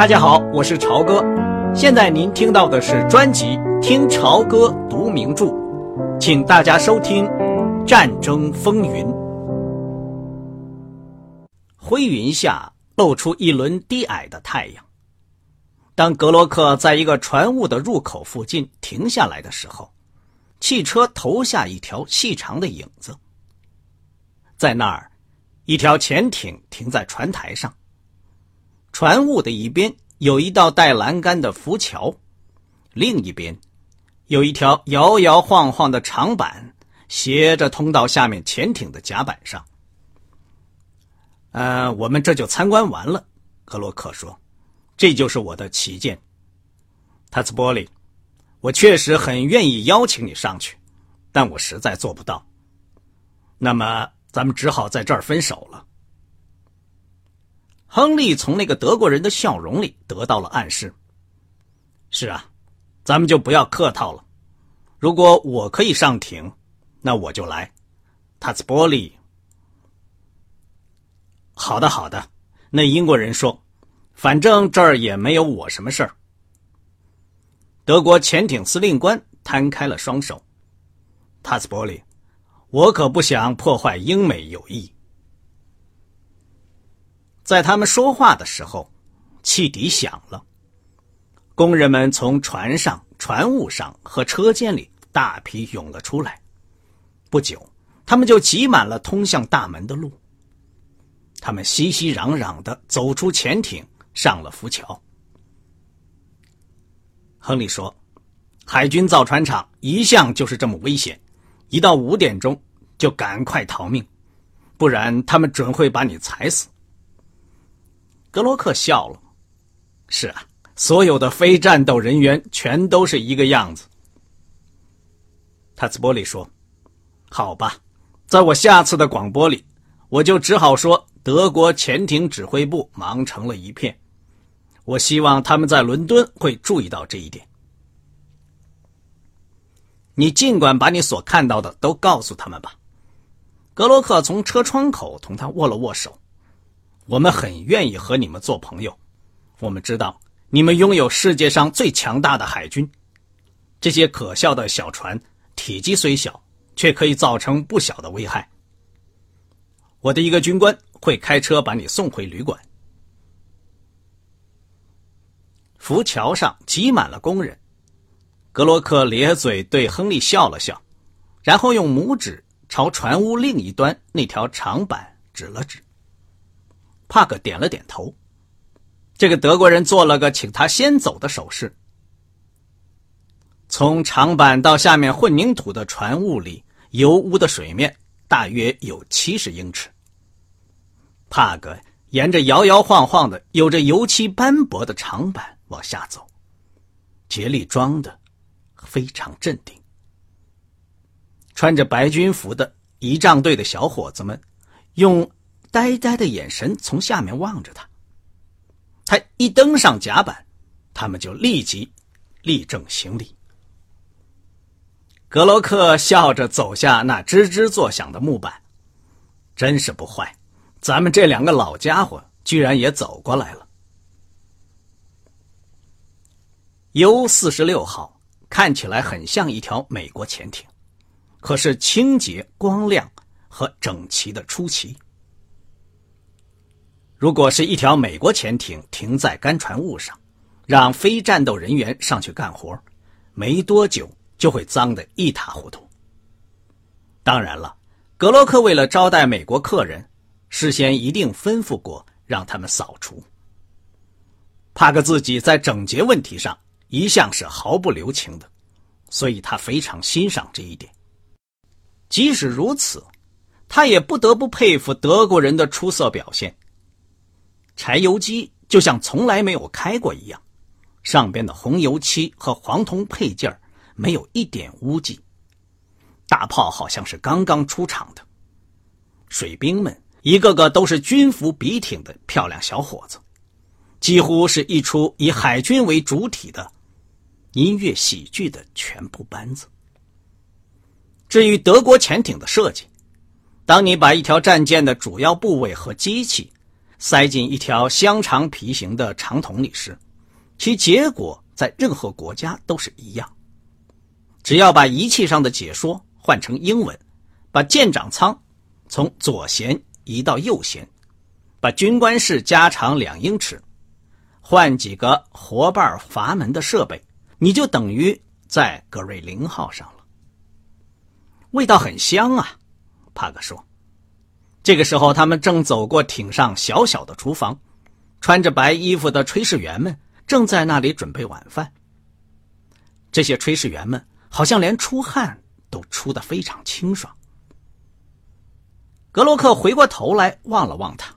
大家好，我是朝哥。现在您听到的是专辑《听朝歌读名著》，请大家收听《战争风云》。灰云下露出一轮低矮的太阳。当格洛克在一个船坞的入口附近停下来的时候，汽车投下一条细长的影子。在那儿，一条潜艇停在船台上。船坞的一边有一道带栏杆的浮桥，另一边有一条摇摇晃晃的长板，斜着通到下面潜艇的甲板上。呃，我们这就参观完了，格洛克说：“这就是我的旗舰。”塔斯波利，我确实很愿意邀请你上去，但我实在做不到。那么，咱们只好在这儿分手了。亨利从那个德国人的笑容里得到了暗示。是啊，咱们就不要客套了。如果我可以上艇，那我就来。塔斯波利。好的，好的。那英国人说：“反正这儿也没有我什么事儿。”德国潜艇司令官摊开了双手。塔斯波利，我可不想破坏英美友谊。在他们说话的时候，汽笛响了。工人们从船上、船坞上和车间里大批涌了出来。不久，他们就挤满了通向大门的路。他们熙熙攘攘的走出潜艇，上了浮桥。亨利说：“海军造船厂一向就是这么危险，一到五点钟就赶快逃命，不然他们准会把你踩死。”格罗克笑了：“是啊，所有的非战斗人员全都是一个样子。”塔斯波利说：“好吧，在我下次的广播里，我就只好说德国潜艇指挥部忙成了一片。我希望他们在伦敦会注意到这一点。你尽管把你所看到的都告诉他们吧。”格罗克从车窗口同他握了握手。我们很愿意和你们做朋友。我们知道你们拥有世界上最强大的海军，这些可笑的小船体积虽小，却可以造成不小的危害。我的一个军官会开车把你送回旅馆。浮桥上挤满了工人。格洛克咧嘴对亨利笑了笑，然后用拇指朝船坞另一端那条长板指了指。帕克点了点头。这个德国人做了个请他先走的手势。从长板到下面混凝土的船坞里，油污的水面大约有七十英尺。帕克沿着摇摇晃晃的、有着油漆斑驳的长板往下走，竭力装的非常镇定。穿着白军服的仪仗队的小伙子们用。呆呆的眼神从下面望着他。他一登上甲板，他们就立即立正行礼。格罗克笑着走下那吱吱作响的木板，真是不坏。咱们这两个老家伙居然也走过来了。U 四十六号看起来很像一条美国潜艇，可是清洁、光亮和整齐的出奇。如果是一条美国潜艇停在干船坞上，让非战斗人员上去干活，没多久就会脏得一塌糊涂。当然了，格洛克为了招待美国客人，事先一定吩咐过让他们扫除。帕克自己在整洁问题上一向是毫不留情的，所以他非常欣赏这一点。即使如此，他也不得不佩服德国人的出色表现。柴油机就像从来没有开过一样，上边的红油漆和黄铜配件没有一点污迹。大炮好像是刚刚出厂的，水兵们一个个都是军服笔挺的漂亮小伙子，几乎是一出以海军为主体的音乐喜剧的全部班子。至于德国潜艇的设计，当你把一条战舰的主要部位和机器。塞进一条香肠皮形的长筒里时，其结果在任何国家都是一样。只要把仪器上的解说换成英文，把舰长舱从左舷移到右舷，把军官室加长两英尺，换几个活瓣阀门的设备，你就等于在格瑞林号上了。味道很香啊，帕克说。这个时候，他们正走过艇上小小的厨房，穿着白衣服的炊事员们正在那里准备晚饭。这些炊事员们好像连出汗都出得非常清爽。格洛克回过头来望了望他：“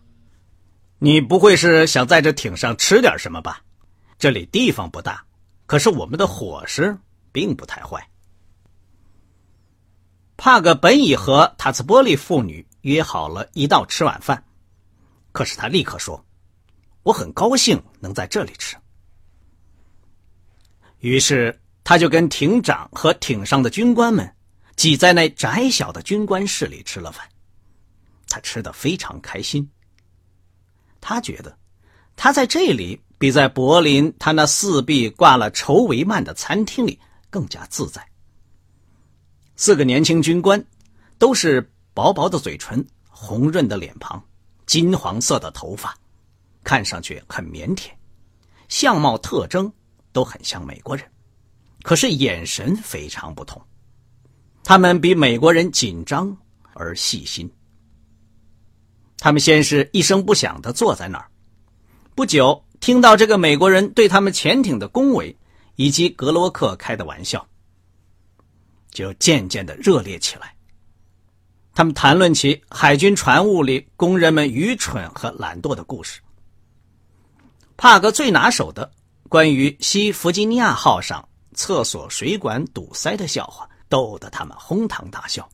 你不会是想在这艇上吃点什么吧？这里地方不大，可是我们的伙食并不太坏。”帕格本已和塔斯波利妇女。约好了一道吃晚饭，可是他立刻说：“我很高兴能在这里吃。”于是他就跟艇长和艇上的军官们挤在那窄小的军官室里吃了饭。他吃的非常开心。他觉得他在这里比在柏林他那四壁挂了绸帷幔的餐厅里更加自在。四个年轻军官都是。薄薄的嘴唇，红润的脸庞，金黄色的头发，看上去很腼腆，相貌特征都很像美国人，可是眼神非常不同。他们比美国人紧张而细心。他们先是一声不响的坐在那儿，不久听到这个美国人对他们潜艇的恭维以及格罗克开的玩笑，就渐渐的热烈起来。他们谈论起海军船坞里工人们愚蠢和懒惰的故事。帕格最拿手的关于西弗吉尼亚号上厕所水管堵塞的笑话，逗得他们哄堂大笑。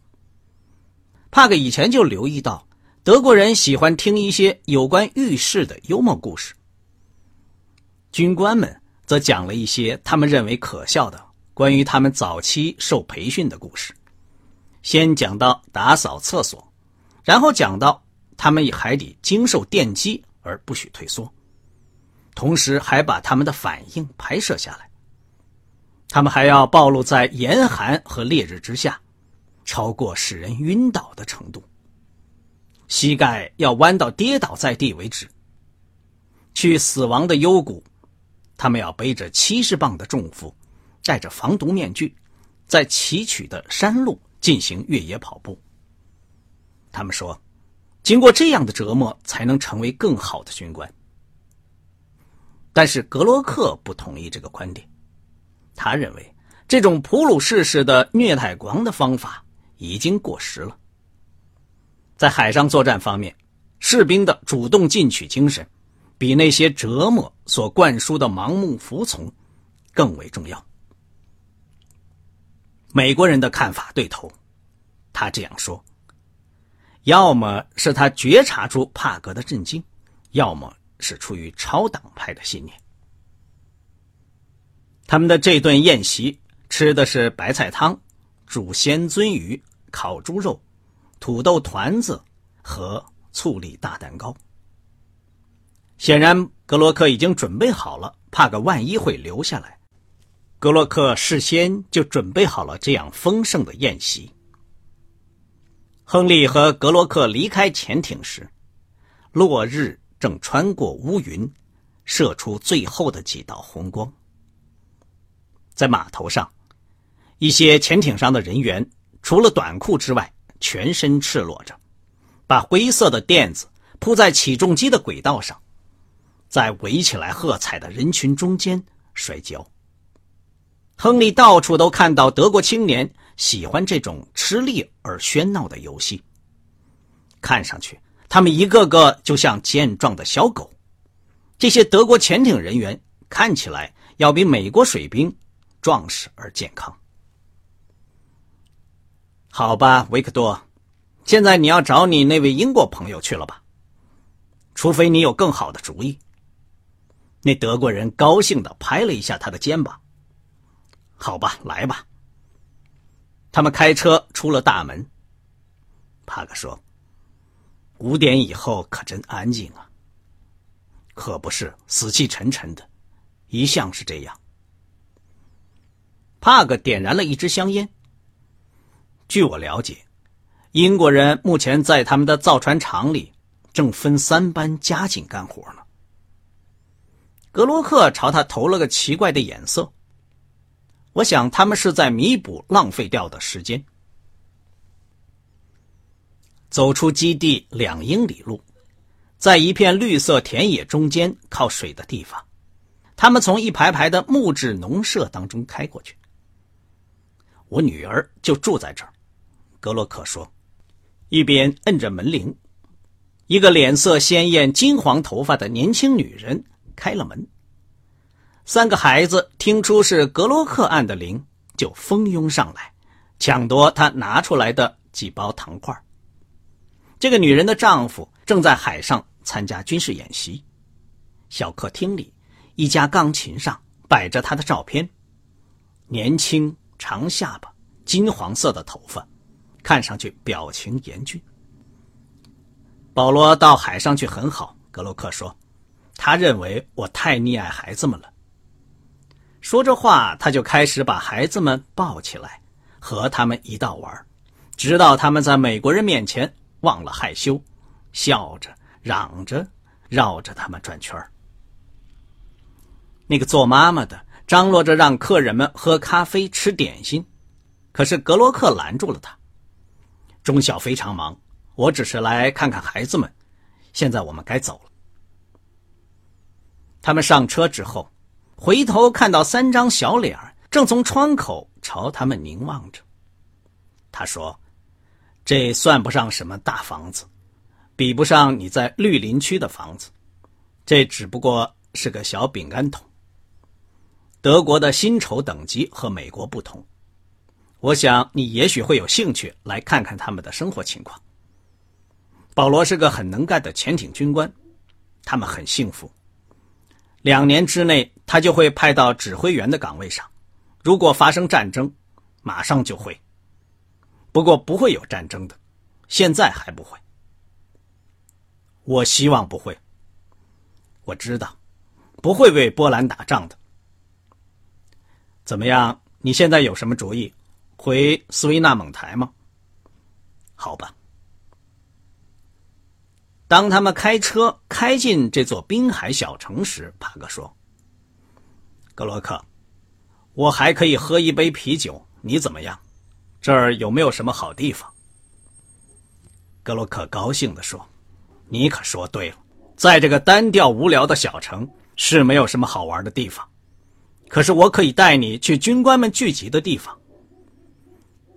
帕格以前就留意到，德国人喜欢听一些有关浴室的幽默故事。军官们则讲了一些他们认为可笑的关于他们早期受培训的故事。先讲到打扫厕所，然后讲到他们还得经受电击而不许退缩，同时还把他们的反应拍摄下来。他们还要暴露在严寒和烈日之下，超过使人晕倒的程度，膝盖要弯到跌倒在地为止。去死亡的幽谷，他们要背着七十磅的重负，戴着防毒面具，在崎岖的山路。进行越野跑步。他们说，经过这样的折磨，才能成为更好的军官。但是格罗克不同意这个观点，他认为这种普鲁士式的虐待狂的方法已经过时了。在海上作战方面，士兵的主动进取精神，比那些折磨所灌输的盲目服从更为重要。美国人的看法对头，他这样说：要么是他觉察出帕格的震惊，要么是出于超党派的信念。他们的这顿宴席吃的是白菜汤、煮鲜鳟鱼、烤猪肉、土豆团子和醋栗大蛋糕。显然，格洛克已经准备好了，怕个万一会留下来。格洛克事先就准备好了这样丰盛的宴席。亨利和格洛克离开潜艇时，落日正穿过乌云，射出最后的几道红光。在码头上，一些潜艇上的人员除了短裤之外，全身赤裸着，把灰色的垫子铺在起重机的轨道上，在围起来喝彩的人群中间摔跤。亨利到处都看到德国青年喜欢这种吃力而喧闹的游戏。看上去，他们一个个就像健壮的小狗。这些德国潜艇人员看起来要比美国水兵壮实而健康。好吧，维克多，现在你要找你那位英国朋友去了吧？除非你有更好的主意。那德国人高兴的拍了一下他的肩膀。好吧，来吧。他们开车出了大门。帕克说：“五点以后可真安静啊，可不是死气沉沉的，一向是这样。帕格点燃了一支香烟。据我了解，英国人目前在他们的造船厂里正分三班加紧干活呢。格罗克朝他投了个奇怪的眼色。我想他们是在弥补浪费掉的时间。走出基地两英里路，在一片绿色田野中间靠水的地方，他们从一排排的木质农舍当中开过去。我女儿就住在这儿，格洛克说，一边摁着门铃。一个脸色鲜艳、金黄头发的年轻女人开了门。三个孩子听出是格洛克按的铃，就蜂拥上来，抢夺他拿出来的几包糖块。这个女人的丈夫正在海上参加军事演习。小客厅里，一架钢琴上摆着他的照片，年轻。长下巴，金黄色的头发，看上去表情严峻。保罗到海上去很好，格洛克说，他认为我太溺爱孩子们了。说着话，他就开始把孩子们抱起来，和他们一道玩，直到他们在美国人面前忘了害羞，笑着嚷着，绕着他们转圈那个做妈妈的。张罗着让客人们喝咖啡、吃点心，可是格洛克拦住了他。中校非常忙，我只是来看看孩子们。现在我们该走了。他们上车之后，回头看到三张小脸正从窗口朝他们凝望着。他说：“这算不上什么大房子，比不上你在绿林区的房子。这只不过是个小饼干桶。”德国的薪酬等级和美国不同，我想你也许会有兴趣来看看他们的生活情况。保罗是个很能干的潜艇军官，他们很幸福。两年之内，他就会派到指挥员的岗位上。如果发生战争，马上就会。不过不会有战争的，现在还不会。我希望不会。我知道，不会为波兰打仗的。怎么样？你现在有什么主意？回斯维纳蒙台吗？好吧。当他们开车开进这座滨海小城时，帕格说：“格洛克，我还可以喝一杯啤酒，你怎么样？这儿有没有什么好地方？”格洛克高兴地说：“你可说对了，在这个单调无聊的小城是没有什么好玩的地方。”可是我可以带你去军官们聚集的地方。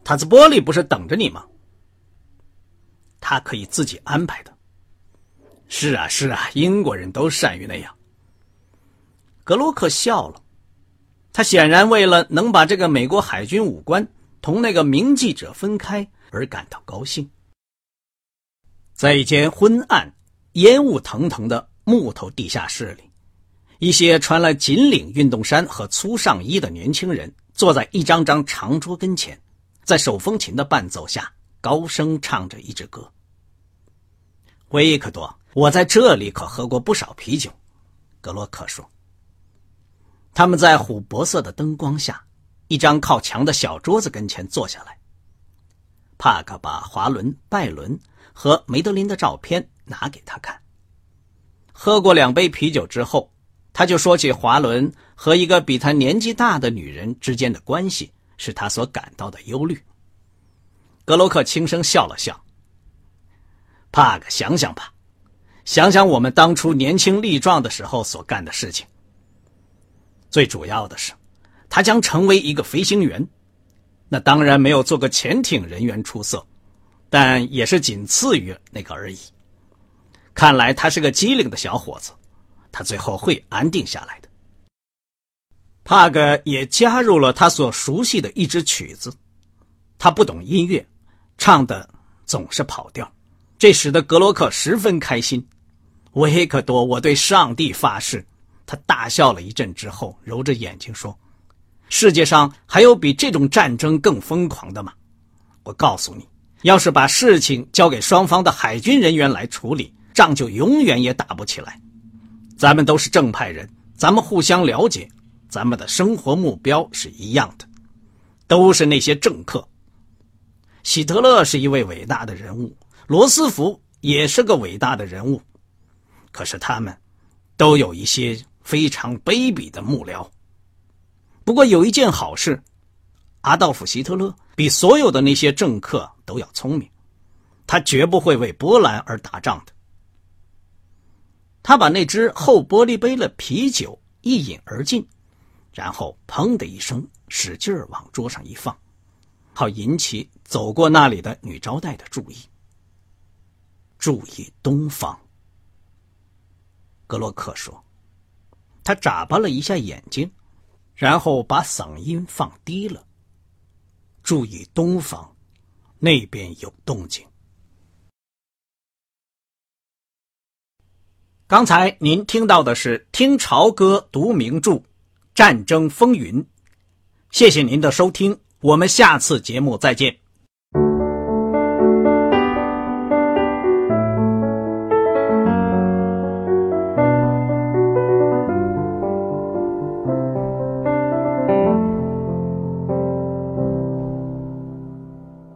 塔兹波利不是等着你吗？他可以自己安排的。是啊，是啊，英国人都善于那样。格洛克笑了，他显然为了能把这个美国海军武官同那个名记者分开而感到高兴。在一间昏暗、烟雾腾腾的木头地下室里。一些穿了紧领运动衫和粗上衣的年轻人坐在一张张长桌跟前，在手风琴的伴奏下高声唱着一支歌。维克多，我在这里可喝过不少啤酒，格洛克说。他们在琥珀色的灯光下，一张靠墙的小桌子跟前坐下来。帕克把华伦、拜伦和梅德林的照片拿给他看。喝过两杯啤酒之后。他就说起华伦和一个比他年纪大的女人之间的关系，是他所感到的忧虑。格洛克轻声笑了笑。帕克，想想吧，想想我们当初年轻力壮的时候所干的事情。最主要的是，他将成为一个飞行员，那当然没有做个潜艇人员出色，但也是仅次于那个而已。看来他是个机灵的小伙子。他最后会安定下来的。帕格也加入了他所熟悉的一支曲子，他不懂音乐，唱的总是跑调，这使得格罗克十分开心。维克多，我对上帝发誓！他大笑了一阵之后，揉着眼睛说：“世界上还有比这种战争更疯狂的吗？我告诉你，要是把事情交给双方的海军人员来处理，仗就永远也打不起来。”咱们都是正派人，咱们互相了解，咱们的生活目标是一样的，都是那些政客。希特勒是一位伟大的人物，罗斯福也是个伟大的人物，可是他们都有一些非常卑鄙的幕僚。不过有一件好事，阿道夫·希特勒比所有的那些政客都要聪明，他绝不会为波兰而打仗的。他把那只厚玻璃杯的啤酒一饮而尽，然后砰的一声使劲儿往桌上一放，好引起走过那里的女招待的注意。注意东方，格洛克说。他眨巴了一下眼睛。然后把嗓音放低了。注意东方，那边有动静。刚才您听到的是《听潮歌读名著：战争风云》，谢谢您的收听，我们下次节目再见。